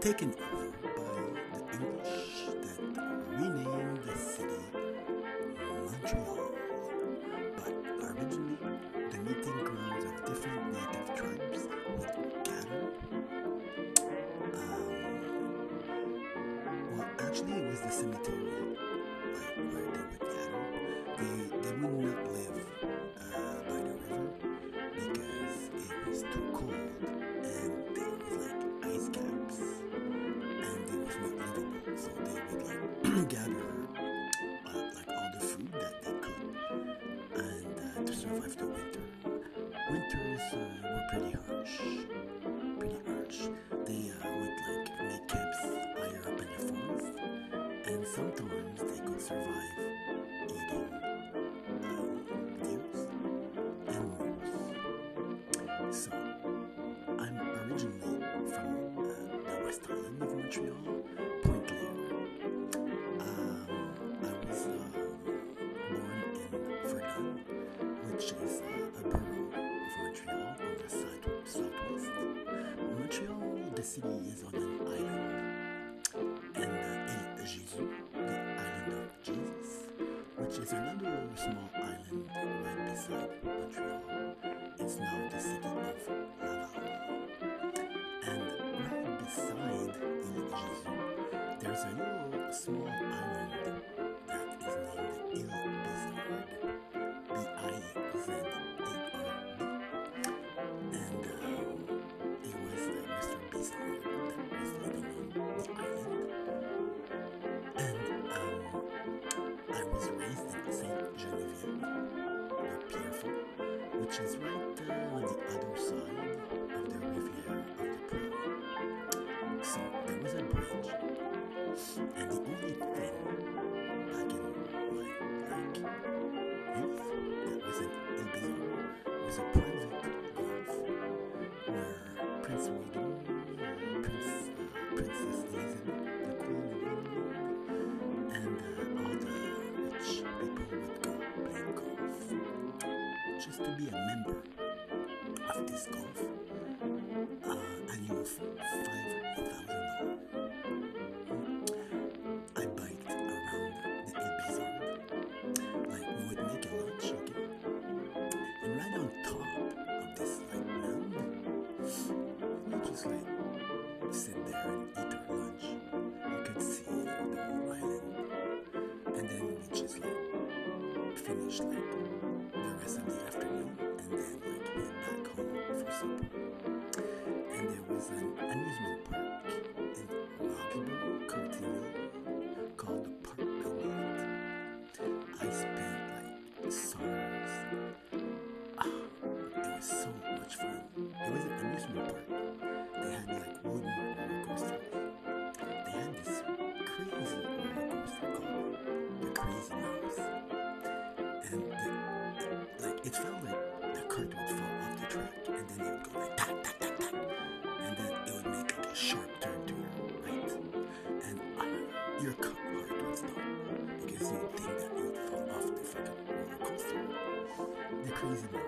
taken over by the English that renamed the city Montreal. But originally, the meeting grounds of different native tribes would gather. Um, well, actually, it was the cemetery, uh, the winter. Winters uh, were pretty harsh, pretty harsh. They uh, would like make camps higher up in the forest, and sometimes they could survive eating um, deers and moose. So I'm originally from uh, the West Island of Montreal, city, is on an island, and uh, Ile Jésus, the island of Jesus, which is another small island right beside Montreal. It's now the city of Laval. And right beside Ile Jésus, there's a little small island which Just to be a member of this golf, uh, annual fee five thousand dollars. I biked around the Ile Like we would make a lunch, okay? And right on top of this like mound, we just like so much fun. It was an amusement park. They had like wooden roller coasters. They had this crazy roller coaster called the Crazy Mouse. And the, like it felt like the cart would fall off the track and then it would go like tack tack tack tack. And then it would make like a sharp turn to your right. And uh, your heart would stop because you would think that you would fall off the freaking roller coaster. The crazy mouse,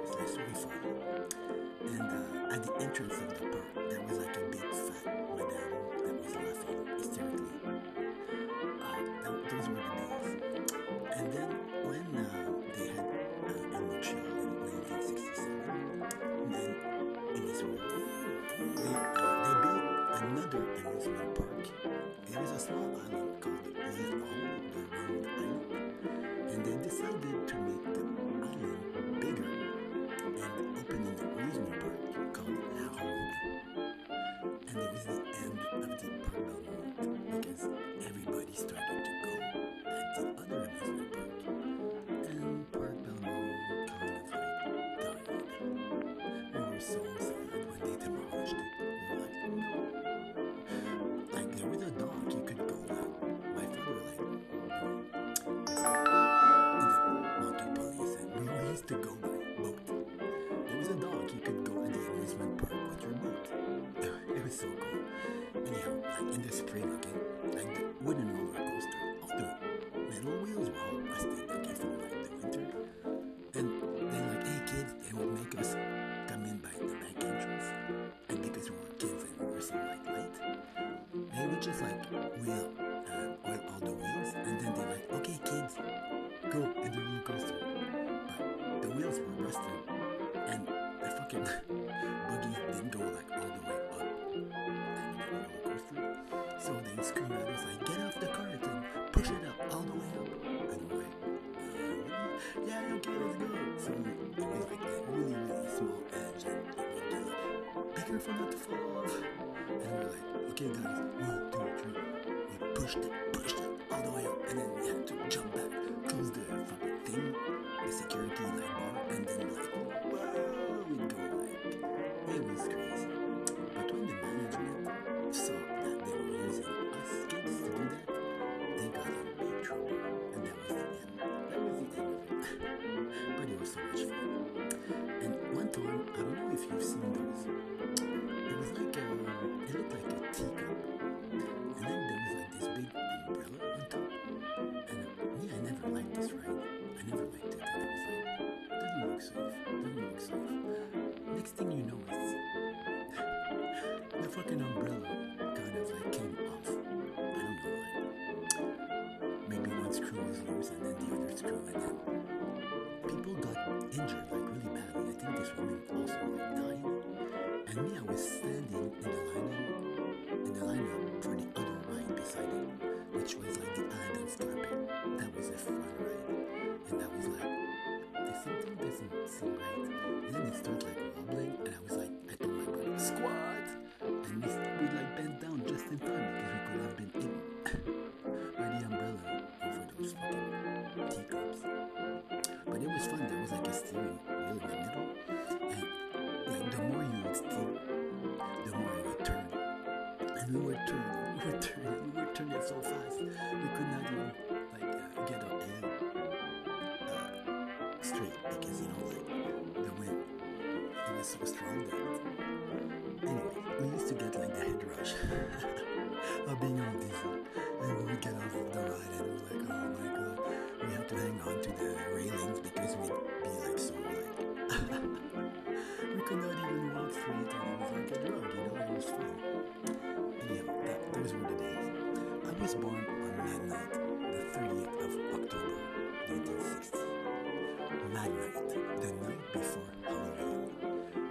in the spring, okay, just like wheel, uh, oil all the wheels, and then they're like, okay kids, go in the roller coaster. But the wheels were rusted, and the fucking buggies didn't go like all the way up, like the roller coaster. So they screamed at us like, get off the cart and push it up all the way up. And we're like, uh, yeah, okay, let's go. So it was like a really, really small edge, and it would do like, be careful not to fall off. And we're like, okay, guys, one, pushed it, pushed it all the way up, and then we had to jump back, close the fucking thing, the security like bar, and then like, whoa, we'd go like, it was crazy. But when the management saw that they were using us kids to do that, they got in big trouble, and that was the end. That was the end of it. but it was so much fun. And one time, I don't know if you've seen those. It was like a, it looked like a teacup, and then the other screw, and then people got injured like really badly. I think this woman also like died. And me, I was standing in the lineup, in the lineup for the other ride beside it, which was like the Aladdin's carpet. That was a fun ride, and I was like, there's something doesn't seem right. And then it started like wobbling, and I was like, I told my brother, squat, and we, we like bent down just in time because we could have been umbrella those fucking teacups. But it was fun. There was like a steering wheel in the middle, and like the more you would steer, the more it would turn. And we were turning, we were turning, we were turning so fast, we could not even like uh, get our head uh, straight because you know like the wind, was so strong that. Anyway, we used to get like the head rush of being on diesel, and we would get off the ride and we're like, oh my god, we had to hang on to the railings because we'd be like so like we could not even walk straight, and it was like a drug, you know, it was fun. Anyhow, that, those were the days. I was born on Mad Night, the 30th of October, 1960. Mad Night, the night before Halloween.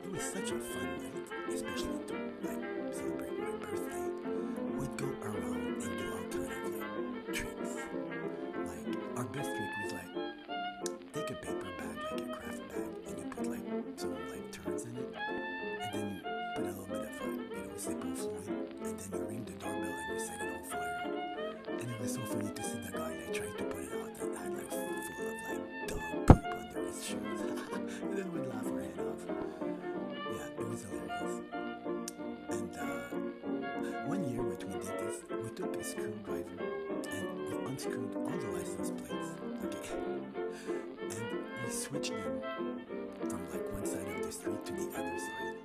It was such a fun night, especially to like celebrate my birthday. We'd go around a screwdriver and we unscrewed all the license plates. Okay, and we switched them from like one side of the street to the other side.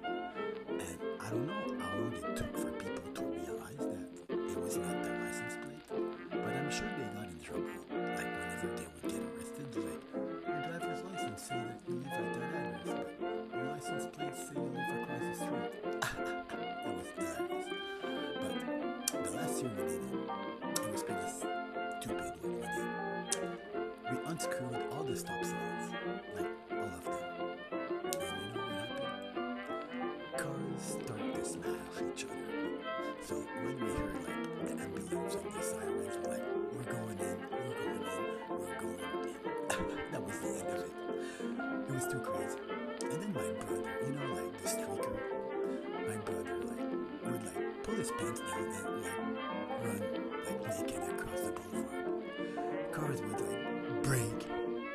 Year we did it, it was pretty stupid what we did. We unscrewed all the stop signs, like all of them. And you know what happened? Cars start to smash each other. So when we heard like the ambulance and the sirens, we're like, we're going in, we're going in, we're going in. that was the end of it. It was too crazy. And then my brother, you know, like the streaker, my brother like would like pull his pants down and like Would like break,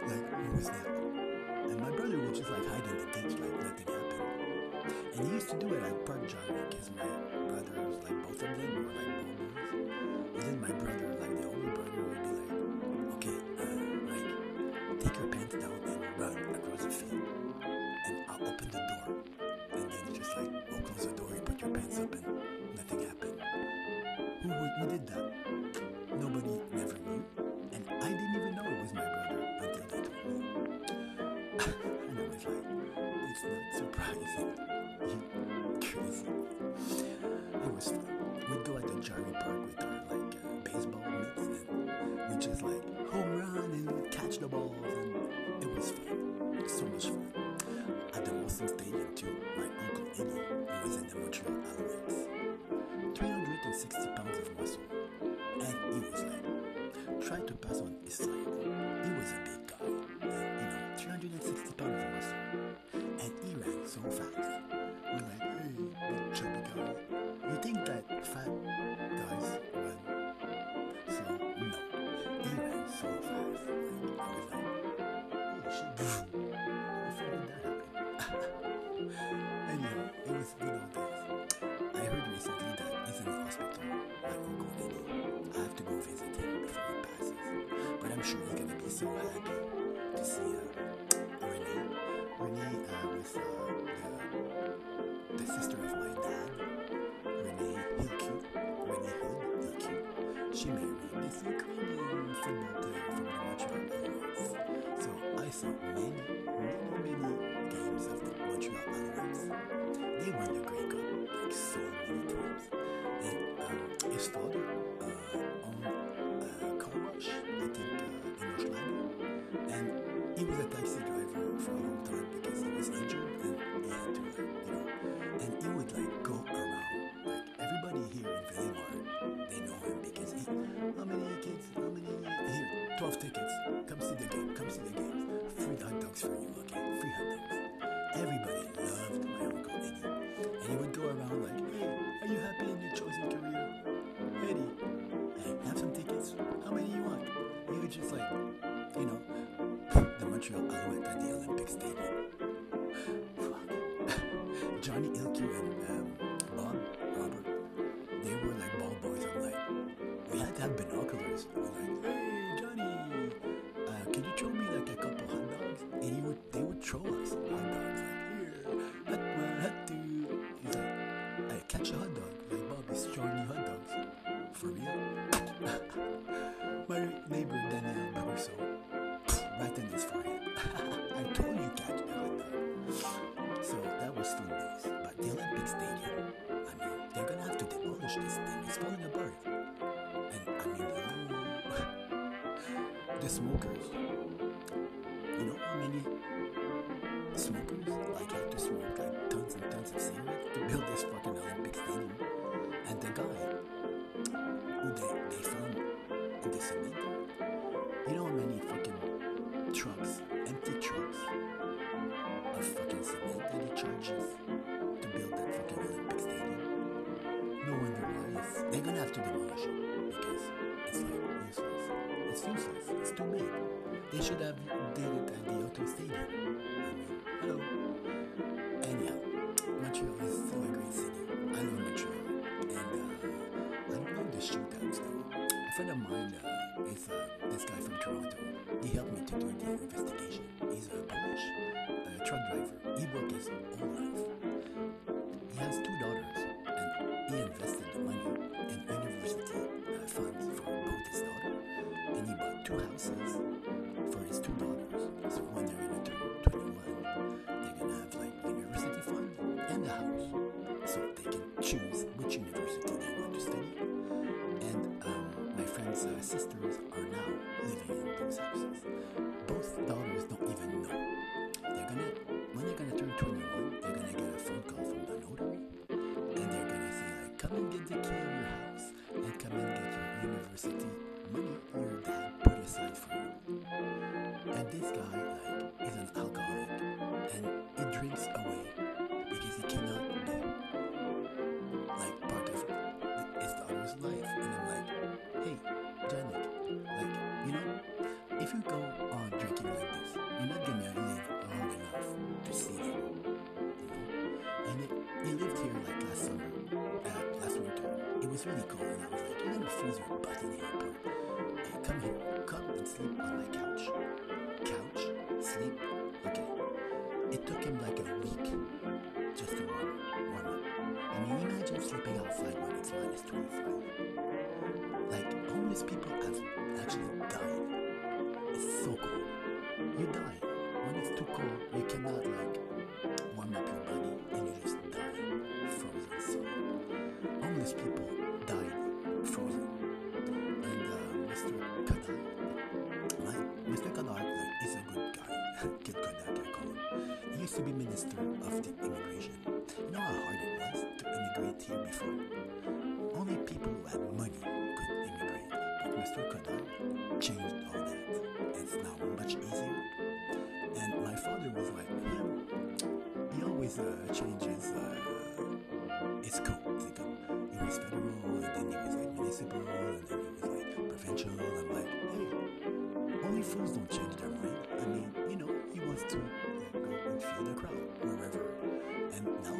like who was that? And my brother would just like hide in the ditch like nothing happened. And he used to do it at Park Jogging because my brothers, like both of them, were like bobos. And then my brother, like the older brother, would be like, okay, uh, like, take your pants down gonna so happy to see uh, Renee. Renee uh, was uh, the, the sister of my dad. Renee Hilke. Renee Hilke. She married this Ukrainian from the Montreal Alouettes. So I saw many, many, many games of the Montreal Alouettes. They won the Grey Cup like so many times. And um, his father uh, owned a car wash, for a long time because he was injured and he had to, like, you know, and he would like go around. Like everybody here in Villemar, they know him because he, how many kids, how many, here, 12 tickets, come see the game, come see the games. Free hot dogs for you, okay? Free hot dogs. Everybody loved my uncle Eddie. And he would go around like, hey, are you happy in your chosen career? Eddie, hey, have some tickets. How many you want? He would just like, you know, Montreal Alouette at the Olympic Stadium. Johnny Ilke and um, Bob, Robert, they were like ball boys. I'm like, we had to have binoculars. We're like, hey, Johnny, uh, can you throw me like a couple hot dogs? And he would, they would throw us hot dogs. Like, here, hot one, hot two. He's like, hey, catch a hot dog. Like, Bob is throwing you hot dogs. For real? But the Olympic Stadium, I mean, they're gonna have to demolish this thing. It's falling apart. And I mean, the smokers. Should have did it at the Auto Stadium. Hello. Anyhow, Montreal is still a great city. I love Montreal. And uh, I don't know the shootouts though. A friend of mine uh, is uh, this guy from Toronto. He helped me to do the investigation. He's a Polish uh, truck driver. He worked his money your dad put aside for you." And this guy like is an alcoholic, and he drinks away because he cannot be like part of his daughter's life. And I'm like, hey, Janet, like you know, if you go on drinking like this, you're not gonna live long enough to see them. You know? And it, he lived here like last summer, uh, last winter. It was really cold, and I was like, you're gonna freeze your butt in airport. Hey, come here, come and sleep on my couch. Couch, sleep, okay. It took him like a week just to warm, warm up. I mean, imagine sleeping outside when it's minus 25. Like, homeless people have actually died. It's so cold. You die. When it's too cold, you cannot, like, warm up your body and you just die frozen solid. Homeless people to be minister of the immigration. You know how hard it was to immigrate here before. Only people who had money could immigrate. But Mr. Coderre changed all that. It's now much easier. And my father was like him. He always uh, changes uh, his scope. Like, uh, he was federal, and then he was like municipal, and then he was like provincial. I'm like, hey, only fools don't change their mind. I mean, you know, he wants to and feel the crowd wherever. And now,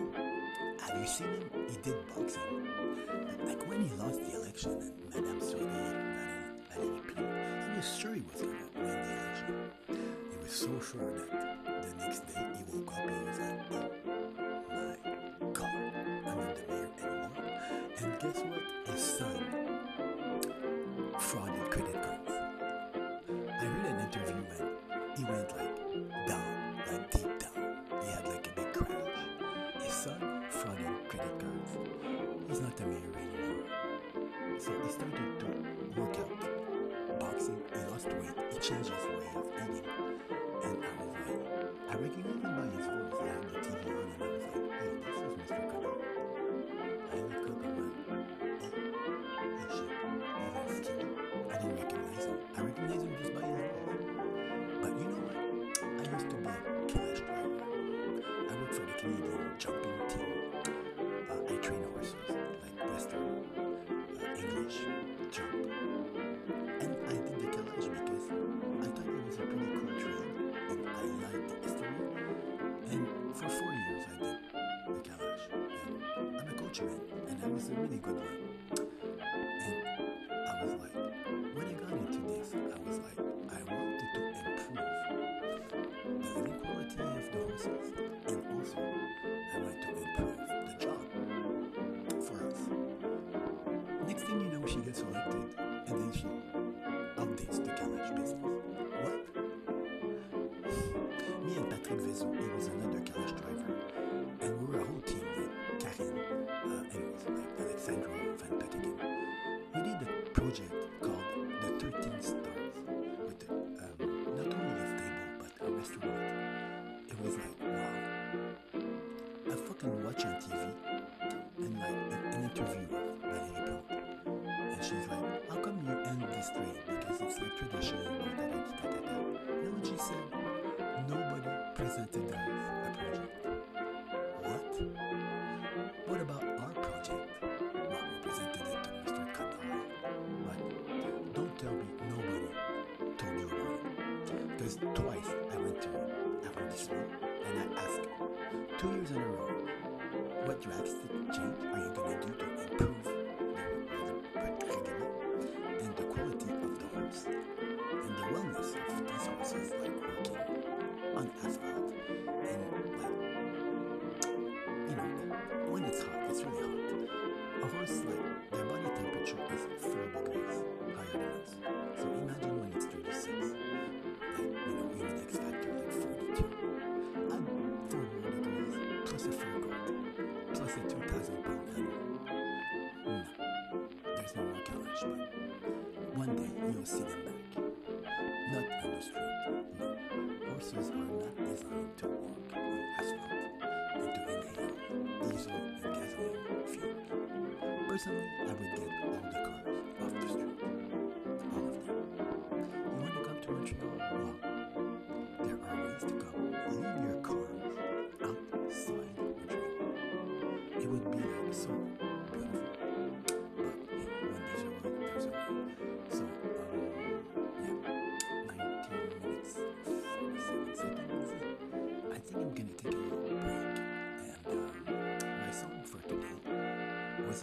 have you seen him? He did boxing. Like when he lost the election and Madame Soleil and Valérie Plante, he was sure he was going to win the election. He was so sure that the next day he woke up and he was like, oh my god, I'm not the mayor anymore. And guess what? His son frauded credit cards. I read an interview when he went like down, He's not the mayor anymore. So he started to work out. Boxing, he lost weight, he changed his way of eating. And I was like, I recognized him by his voice. I had the TV on and I was like, hey, this is Mr. Coderre. I look up and went, oh, oh shit, he's that skinny. I didn't recognize him. I recognized him just by his voice. But you know what? I used to be a cash driver. I worked for the Canadian jumping Coachman and I was a really good one. And I was like, when I got into this, I was like, I wanted to improve the living quality of the horses and also I wanted to improve the job for us. Next thing you know, she gets elected and then she updates the calèche business. What? Me and Patrick Vezo, he was another calèche driver, presented us a project. What? What about our project? Well, we presented it to Mr. Coderre. But don't tell me nobody told you about it. Because twice I went to arrondissement and I asked two years in a row, what drastic change are you going to do to improve one day you'll see them back not on the street. No, horses are not designed to walk on asphalt and to inhale diesel and gasoline fumes. Personally,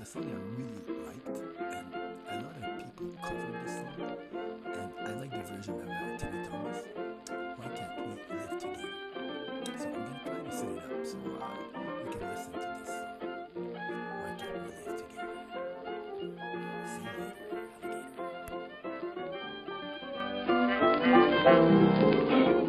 a song I really liked, and a lot of people covered this song. And I like the version of uh, Timmy Thomas. Why can't we live together? So I'm gonna try to set it up so uh, we can listen to this song. Why can't we live together? See you later, alligator.